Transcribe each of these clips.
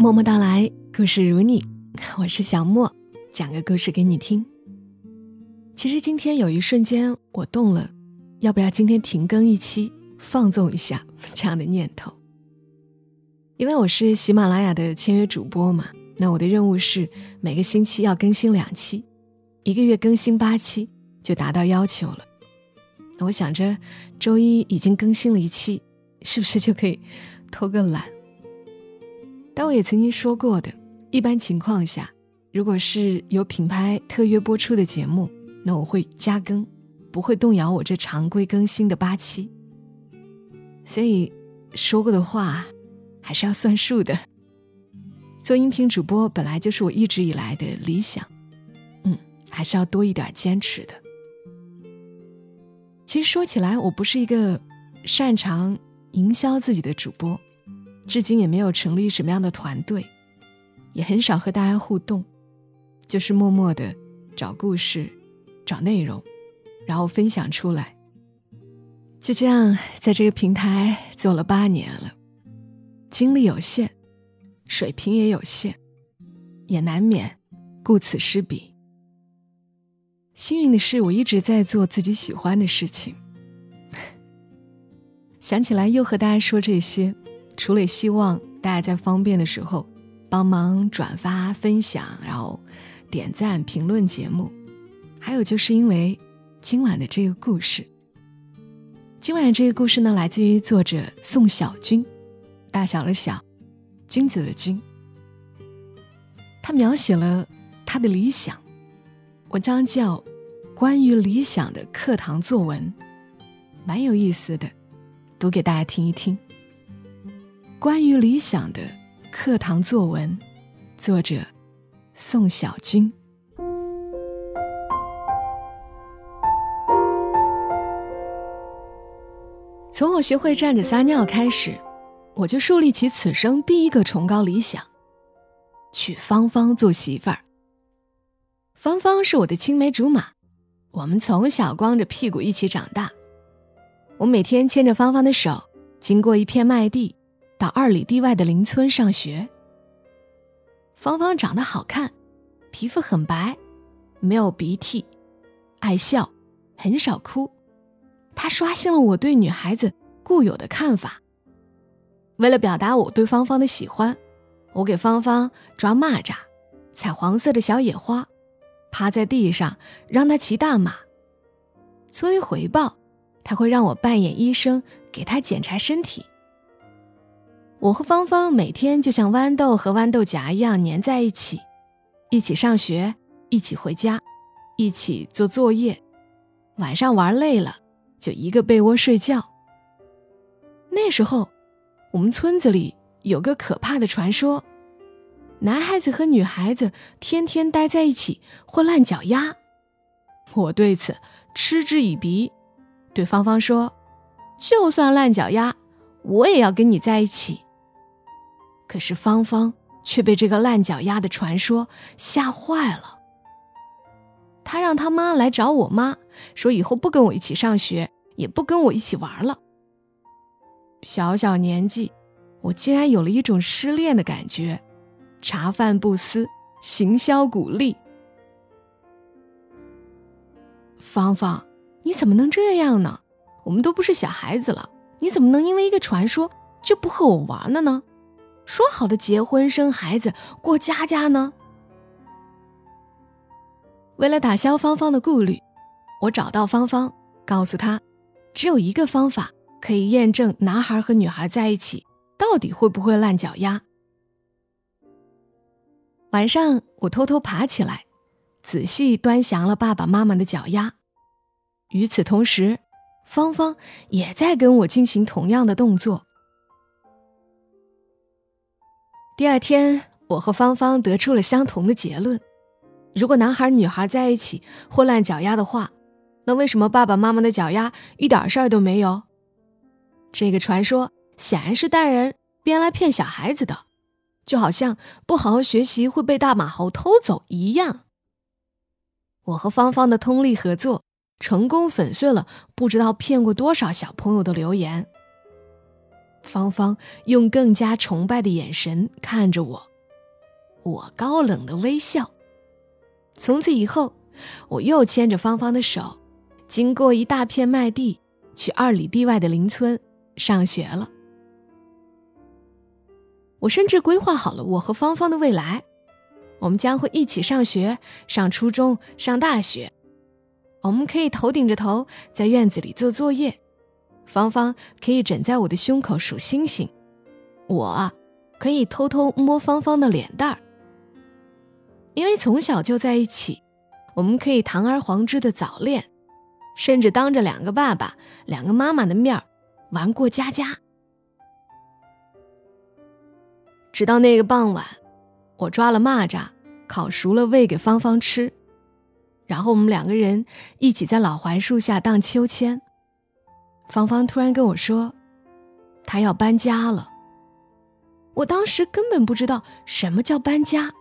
默默到来，故事如你，我是小莫，讲个故事给你听。其实今天有一瞬间，我动了，要不要今天停更一期，放纵一下 这样的念头。因为我是喜马拉雅的签约主播嘛，那我的任务是每个星期要更新两期，一个月更新八期就达到要求了。那我想着周一已经更新了一期，是不是就可以偷个懒？但我也曾经说过的，一般情况下，如果是有品牌特约播出的节目，那我会加更，不会动摇我这常规更新的八期。所以说过的话，还是要算数的。做音频主播本来就是我一直以来的理想，嗯，还是要多一点坚持的。其实说起来，我不是一个擅长营销自己的主播。至今也没有成立什么样的团队，也很少和大家互动，就是默默的找故事、找内容，然后分享出来。就这样，在这个平台做了八年了，精力有限，水平也有限，也难免顾此失彼。幸运的是，我一直在做自己喜欢的事情。想起来，又和大家说这些。除了希望大家在方便的时候帮忙转发分享，然后点赞评论节目，还有就是因为今晚的这个故事。今晚的这个故事呢，来自于作者宋小军，大小的小，君子的君。他描写了他的理想，文章叫《关于理想的课堂作文》，蛮有意思的，读给大家听一听。关于理想的课堂作文，作者宋小军。从我学会站着撒尿开始，我就树立起此生第一个崇高理想：娶芳芳做媳妇儿。芳芳是我的青梅竹马，我们从小光着屁股一起长大。我每天牵着芳芳的手，经过一片麦地。到二里地外的邻村上学。芳芳长得好看，皮肤很白，没有鼻涕，爱笑，很少哭。她刷新了我对女孩子固有的看法。为了表达我对芳芳的喜欢，我给芳芳抓蚂蚱，采黄色的小野花，趴在地上让她骑大马。作为回报，她会让我扮演医生，给她检查身体。我和芳芳每天就像豌豆和豌豆荚一样粘在一起，一起上学，一起回家，一起做作业。晚上玩累了，就一个被窝睡觉。那时候，我们村子里有个可怕的传说：男孩子和女孩子天天待在一起会烂脚丫。我对此嗤之以鼻，对芳芳说：“就算烂脚丫，我也要跟你在一起。”可是芳芳却被这个烂脚丫的传说吓坏了。他让他妈来找我妈，说以后不跟我一起上学，也不跟我一起玩了。小小年纪，我竟然有了一种失恋的感觉，茶饭不思，行销鼓励。芳芳，你怎么能这样呢？我们都不是小孩子了，你怎么能因为一个传说就不和我玩了呢？说好的结婚生孩子过家家呢？为了打消芳芳的顾虑，我找到芳芳，告诉她，只有一个方法可以验证男孩和女孩在一起到底会不会烂脚丫。晚上，我偷偷爬起来，仔细端详了爸爸妈妈的脚丫。与此同时，芳芳也在跟我进行同样的动作。第二天，我和芳芳得出了相同的结论：如果男孩女孩在一起会烂脚丫的话，那为什么爸爸妈妈的脚丫一点事儿都没有？这个传说显然是大人编来骗小孩子的，就好像不好好学习会被大马猴偷走一样。我和芳芳的通力合作，成功粉碎了不知道骗过多少小朋友的流言。芳芳用更加崇拜的眼神看着我，我高冷的微笑。从此以后，我又牵着芳芳的手，经过一大片麦地，去二里地外的邻村上学了。我甚至规划好了我和芳芳的未来，我们将会一起上学，上初中，上大学。我们可以头顶着头在院子里做作业。芳芳可以枕在我的胸口数星星，我，可以偷偷摸芳芳的脸蛋儿。因为从小就在一起，我们可以堂而皇之的早恋，甚至当着两个爸爸、两个妈妈的面儿玩过家家。直到那个傍晚，我抓了蚂蚱，烤熟了喂给芳芳吃，然后我们两个人一起在老槐树下荡秋千。芳芳突然跟我说：“她要搬家了。”我当时根本不知道什么叫搬家，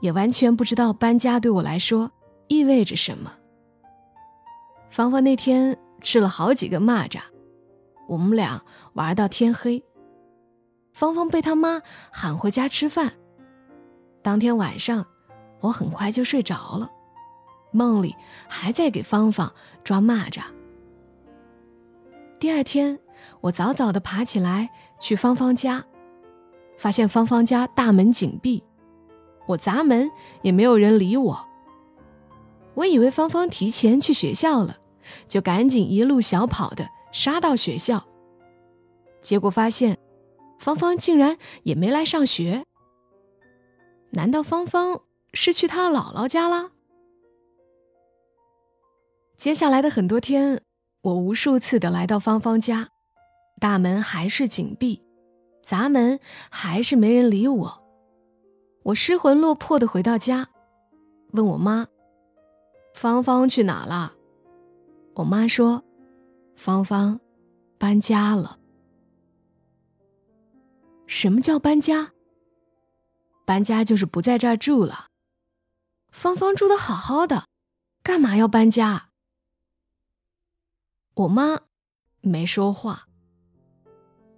也完全不知道搬家对我来说意味着什么。芳芳那天吃了好几个蚂蚱，我们俩玩到天黑。芳芳被他妈喊回家吃饭。当天晚上，我很快就睡着了，梦里还在给芳芳抓蚂蚱。第二天，我早早的爬起来去芳芳家，发现芳芳家大门紧闭，我砸门也没有人理我。我以为芳芳提前去学校了，就赶紧一路小跑的杀到学校。结果发现，芳芳竟然也没来上学。难道芳芳是去她姥姥家了？接下来的很多天。我无数次的来到芳芳家，大门还是紧闭，砸门还是没人理我。我失魂落魄的回到家，问我妈：“芳芳去哪了？”我妈说：“芳芳搬家了。”什么叫搬家？搬家就是不在这儿住了。芳芳住的好好的，干嘛要搬家？我妈没说话。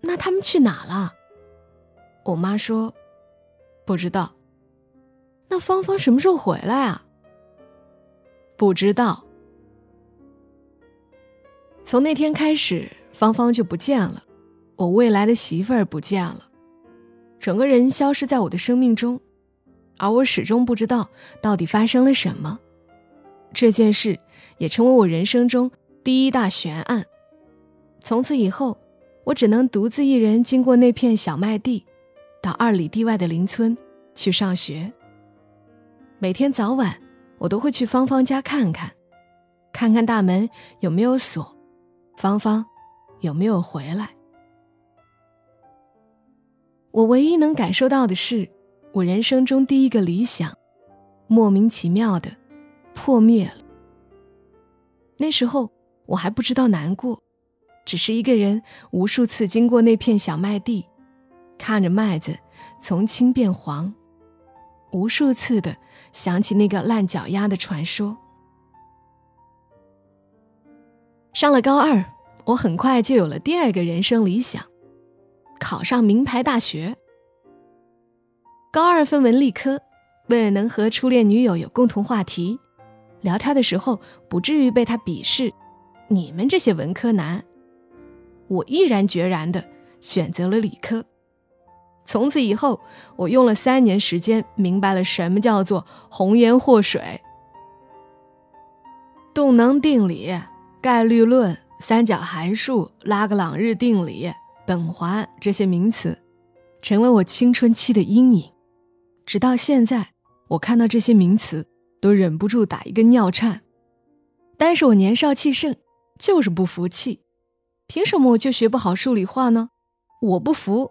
那他们去哪了？我妈说不知道。那芳芳什么时候回来啊？不知道。从那天开始，芳芳就不见了，我未来的媳妇儿不见了，整个人消失在我的生命中，而我始终不知道到底发生了什么。这件事也成为我人生中。第一大悬案。从此以后，我只能独自一人经过那片小麦地，到二里地外的邻村去上学。每天早晚，我都会去芳芳家看看，看看大门有没有锁，芳芳有没有回来。我唯一能感受到的是，我人生中第一个理想，莫名其妙的破灭了。那时候。我还不知道难过，只是一个人无数次经过那片小麦地，看着麦子从青变黄，无数次的想起那个烂脚丫的传说。上了高二，我很快就有了第二个人生理想，考上名牌大学。高二分文理科，为了能和初恋女友有共同话题，聊天的时候不至于被她鄙视。你们这些文科男，我毅然决然的选择了理科。从此以后，我用了三年时间，明白了什么叫做红颜祸水、动能定理、概率论、三角函数、拉格朗日定理、苯环这些名词，成为我青春期的阴影。直到现在，我看到这些名词都忍不住打一个尿颤。但是我年少气盛。就是不服气，凭什么我就学不好数理化呢？我不服。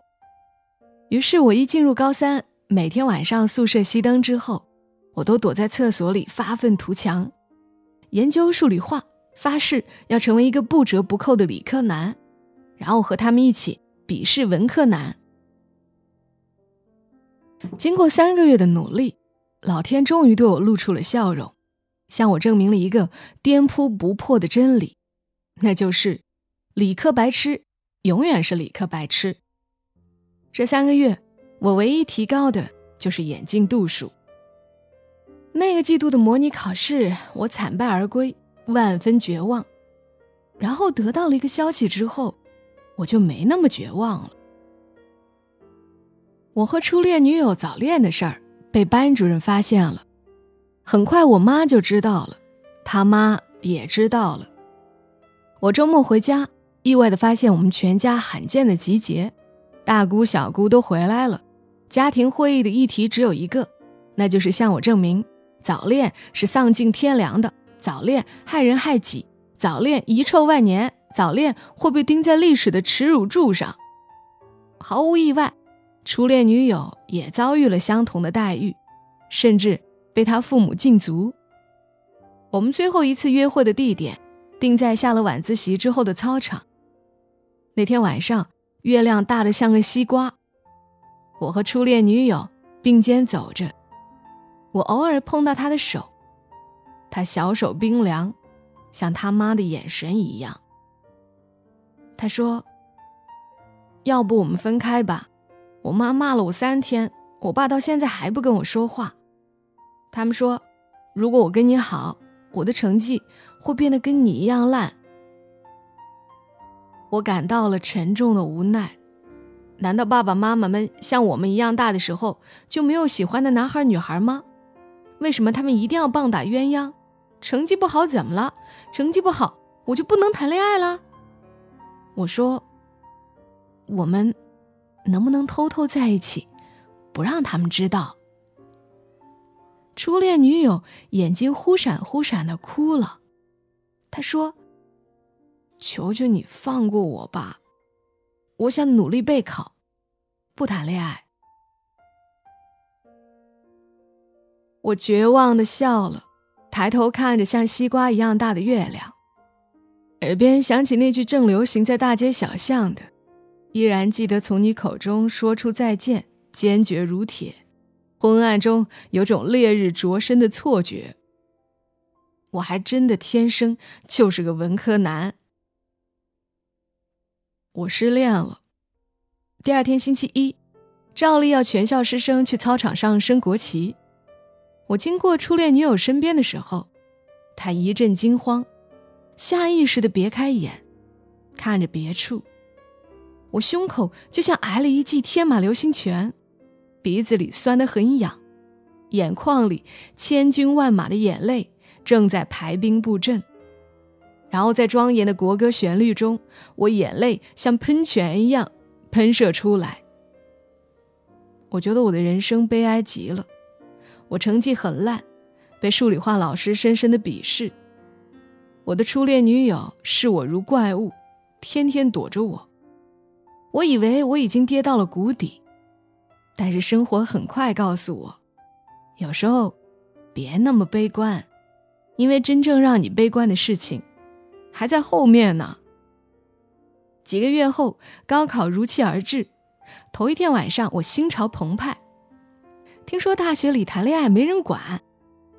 于是我一进入高三，每天晚上宿舍熄灯之后，我都躲在厕所里发愤图强，研究数理化，发誓要成为一个不折不扣的理科男，然后和他们一起鄙视文科男。经过三个月的努力，老天终于对我露出了笑容，向我证明了一个颠扑不破的真理。那就是，理科白痴永远是理科白痴。这三个月，我唯一提高的就是眼镜度数。那个季度的模拟考试，我惨败而归，万分绝望。然后得到了一个消息之后，我就没那么绝望了。我和初恋女友早恋的事儿被班主任发现了，很快我妈就知道了，他妈也知道了。我周末回家，意外的发现我们全家罕见的集结，大姑小姑都回来了。家庭会议的议题只有一个，那就是向我证明早恋是丧尽天良的，早恋害人害己，早恋遗臭万年，早恋会被钉在历史的耻辱柱上。毫无意外。初恋女友也遭遇了相同的待遇，甚至被他父母禁足。我们最后一次约会的地点定在下了晚自习之后的操场。那天晚上，月亮大得像个西瓜。我和初恋女友并肩走着，我偶尔碰到她的手，她小手冰凉，像他妈的眼神一样。他说：“要不我们分开吧。”我妈骂了我三天，我爸到现在还不跟我说话。他们说，如果我跟你好，我的成绩会变得跟你一样烂。我感到了沉重的无奈。难道爸爸妈妈们像我们一样大的时候就没有喜欢的男孩女孩吗？为什么他们一定要棒打鸳鸯？成绩不好怎么了？成绩不好我就不能谈恋爱了？我说，我们。能不能偷偷在一起，不让他们知道？初恋女友眼睛忽闪忽闪的哭了，她说：“求求你放过我吧，我想努力备考，不谈恋爱。”我绝望的笑了，抬头看着像西瓜一样大的月亮，耳边响起那句正流行在大街小巷的。依然记得从你口中说出再见，坚决如铁。昏暗中有种烈日灼身的错觉。我还真的天生就是个文科男。我失恋了。第二天星期一，照例要全校师生去操场上升国旗。我经过初恋女友身边的时候，她一阵惊慌，下意识的别开眼，看着别处。我胸口就像挨了一记天马流星拳，鼻子里酸得很痒，眼眶里千军万马的眼泪正在排兵布阵。然后在庄严的国歌旋律中，我眼泪像喷泉一样喷射出来。我觉得我的人生悲哀极了，我成绩很烂，被数理化老师深深的鄙视。我的初恋女友视我如怪物，天天躲着我。我以为我已经跌到了谷底，但是生活很快告诉我，有时候别那么悲观，因为真正让你悲观的事情还在后面呢。几个月后，高考如期而至，头一天晚上我心潮澎湃，听说大学里谈恋爱没人管，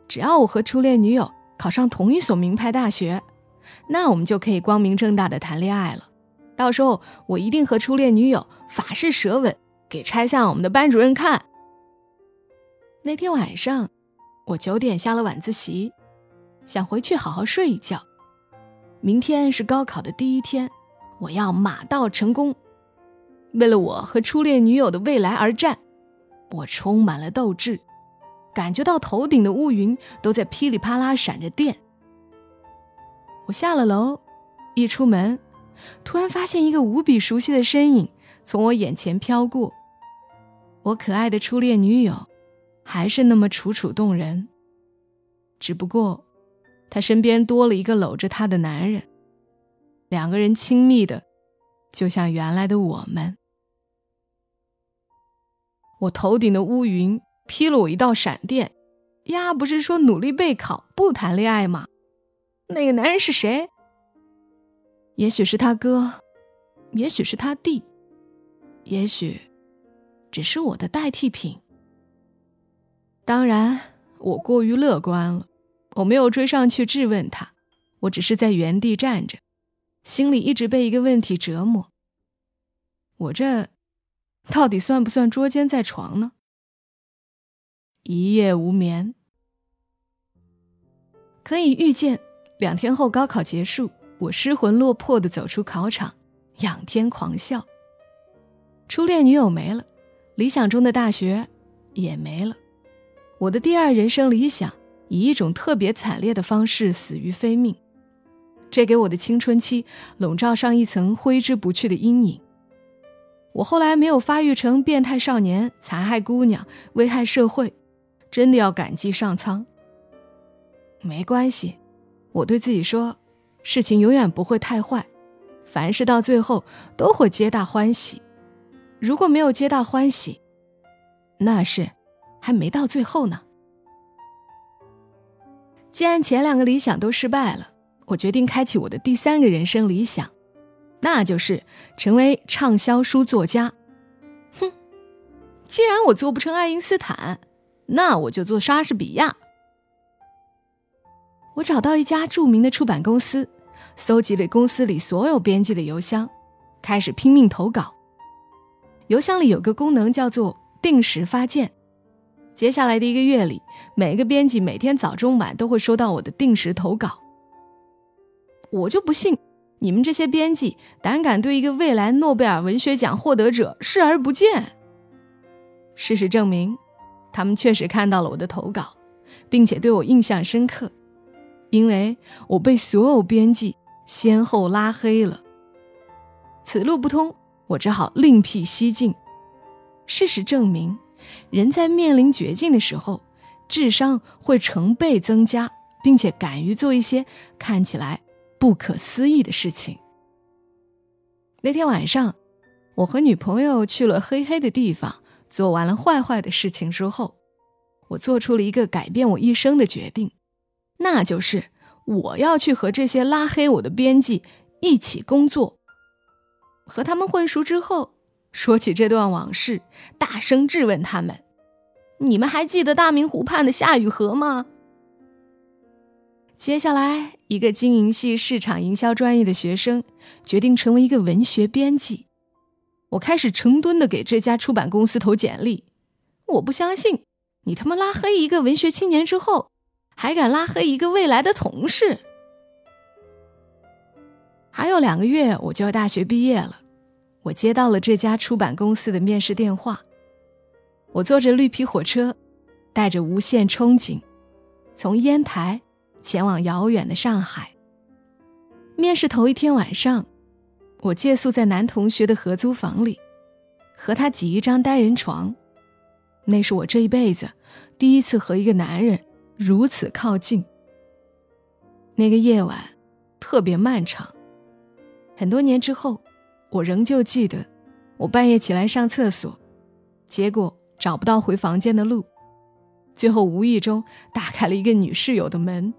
只要我和初恋女友考上同一所名牌大学，那我们就可以光明正大的谈恋爱了。到时候我一定和初恋女友法式舌吻，给拆散我们的班主任看。那天晚上，我九点下了晚自习，想回去好好睡一觉。明天是高考的第一天，我要马到成功。为了我和初恋女友的未来而战，我充满了斗志，感觉到头顶的乌云都在噼里啪啦闪着电。我下了楼，一出门。突然发现一个无比熟悉的身影从我眼前飘过，我可爱的初恋女友，还是那么楚楚动人。只不过，她身边多了一个搂着她的男人，两个人亲密的，就像原来的我们。我头顶的乌云劈了我一道闪电，呀，不是说努力备考不谈恋爱吗？那个男人是谁？也许是他哥，也许是他弟，也许只是我的代替品。当然，我过于乐观了，我没有追上去质问他，我只是在原地站着，心里一直被一个问题折磨：我这到底算不算捉奸在床呢？一夜无眠。可以预见，两天后高考结束，我失魂落魄的走出考场，仰天狂笑。初恋女友没了，理想中的大学也没了，我的第二人生理想以一种特别惨烈的方式死于非命，这给我的青春期笼罩上一层挥之不去的阴影。我后来没有发育成变态少年，残害姑娘，危害社会，真的要感激上苍。没关系，我对自己说，事情永远不会太坏，凡事到最后都会皆大欢喜。如果没有皆大欢喜，那是还没到最后呢。既然前两个理想都失败了，我决定开启我的第三个人生理想。那就是成为畅销书作家。哼，既然我做不成爱因斯坦，那我就做莎士比亚。我找到一家著名的出版公司，搜集了公司里所有编辑的邮箱，开始拼命投稿。邮箱里有个功能叫做定时发件。接下来的一个月里，每个编辑每天早中晚都会收到我的定时投稿。我就不信。你们这些编辑胆敢对一个未来诺贝尔文学奖获得者视而不见？事实证明，他们确实看到了我的投稿，并且对我印象深刻，因为我被所有编辑先后拉黑了。此路不通，我只好另辟蹊径。事实证明，人在面临绝境的时候，智商会成倍增加，并且敢于做一些看起来。不可思议的事情。那天晚上，我和女朋友去了黑黑的地方，做完了坏坏的事情之后，我做出了一个改变我一生的决定，那就是我要去和这些拉黑我的编辑一起工作。和他们混熟之后，说起这段往事，大声质问他们：“你们还记得大明湖畔的夏雨荷吗？”接下来，一个经营系市场营销专业的学生决定成为一个文学编辑。我开始成吨的给这家出版公司投简历。我不相信，你他妈拉黑一个文学青年之后，还敢拉黑一个未来的同事？还有两个月我就要大学毕业了，我接到了这家出版公司的面试电话。我坐着绿皮火车，带着无限憧憬，从烟台。前往遥远的上海。面试头一天晚上，我借宿在男同学的合租房里，和他挤一张单人床。那是我这一辈子第一次和一个男人如此靠近。那个夜晚特别漫长。很多年之后，我仍旧记得，我半夜起来上厕所，结果找不到回房间的路，最后无意中打开了一个女室友的门。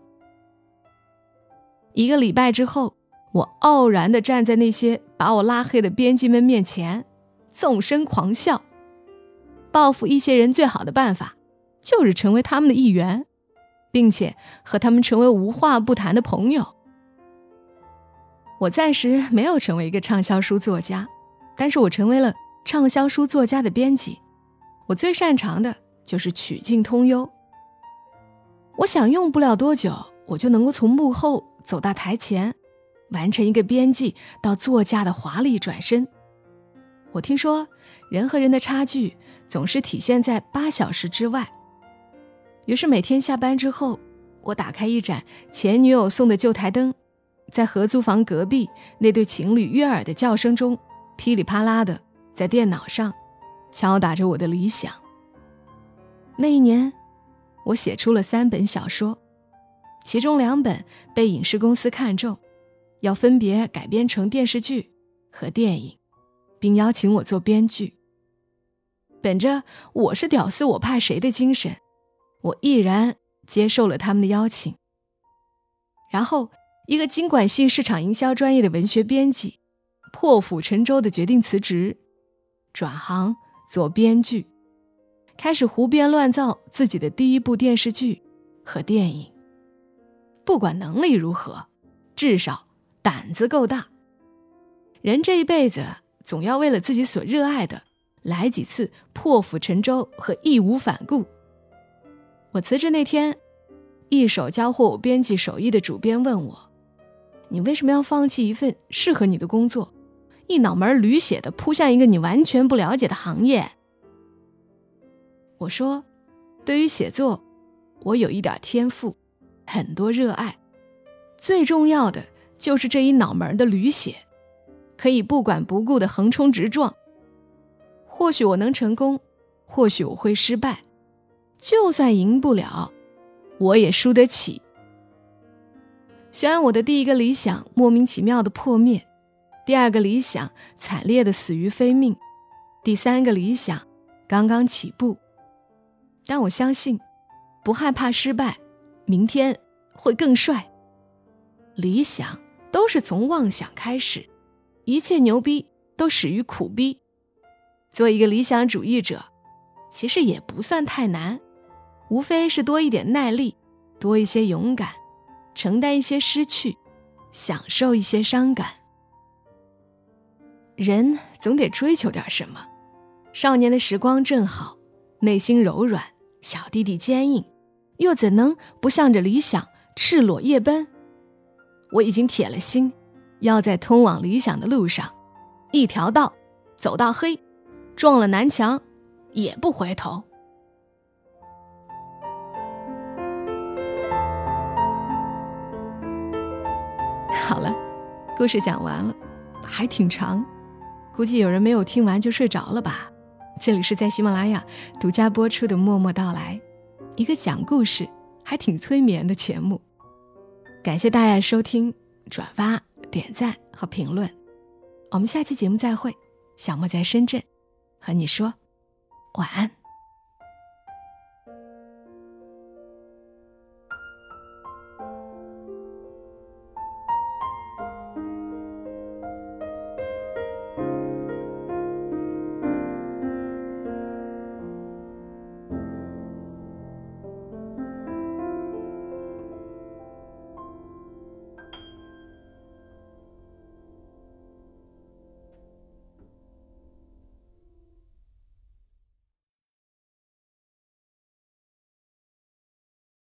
一个礼拜之后，我傲然地站在那些把我拉黑的编辑们面前，纵声狂笑。报复一些人最好的办法，就是成为他们的一员，并且和他们成为无话不谈的朋友。我暂时没有成为一个畅销书作家，但是我成为了畅销书作家的编辑。我最擅长的就是曲径通幽。我想用不了多久，我就能够从幕后。走到台前，完成一个编辑到作家的华丽转身。我听说，人和人的差距总是体现在八小时之外。于是每天下班之后，我打开一盏前女友送的旧台灯，在合租房隔壁那对情侣悦耳的叫声中，噼里啪啦的在电脑上敲打着我的理想。那一年，我写出了三本小说。其中两本被影视公司看中，要分别改编成电视剧和电影，并邀请我做编剧。本着“我是屌丝，我怕谁”的精神，我毅然接受了他们的邀请。然后，一个经管系市场营销专业的文学编辑，破釜沉舟的决定辞职，转行做编剧，开始胡编乱造自己的第一部电视剧和电影。不管能力如何，至少胆子够大。人这一辈子总要为了自己所热爱的，来几次破釜沉舟和义无反顾。我辞职那天，一手交货编辑手艺的主编问我：“你为什么要放弃一份适合你的工作，一脑门驴血的扑向一个你完全不了解的行业？”我说：“对于写作，我有一点天赋，很多热爱，最重要的就是这一脑门的驴血。”可以不管不顾的横冲直撞。或许我能成功，或许我会失败。就算赢不了，我也输得起。虽然我的第一个理想莫名其妙的破灭，第二个理想惨烈的死于非命，第三个理想刚刚起步，但我相信，不害怕失败，明天会更帅。理想都是从妄想开始。一切牛逼都始于苦逼，做一个理想主义者，其实也不算太难，无非是多一点耐力，多一些勇敢，承担一些失去，享受一些伤感。人总得追求点什么，少年的时光正好，内心柔软，小弟弟坚硬，又怎能不向着理想赤裸夜奔？我已经铁了心。要在通往理想的路上，一条道走到黑，撞了南墙也不回头。好了，故事讲完了，还挺长，估计有人没有听完就睡着了吧。这里是在喜马拉雅独家播出的《默默到来》，一个讲故事还挺催眠的节目。感谢大家收听、转发。点赞和评论，我们下期节目再会。小莫在深圳，和你说晚安。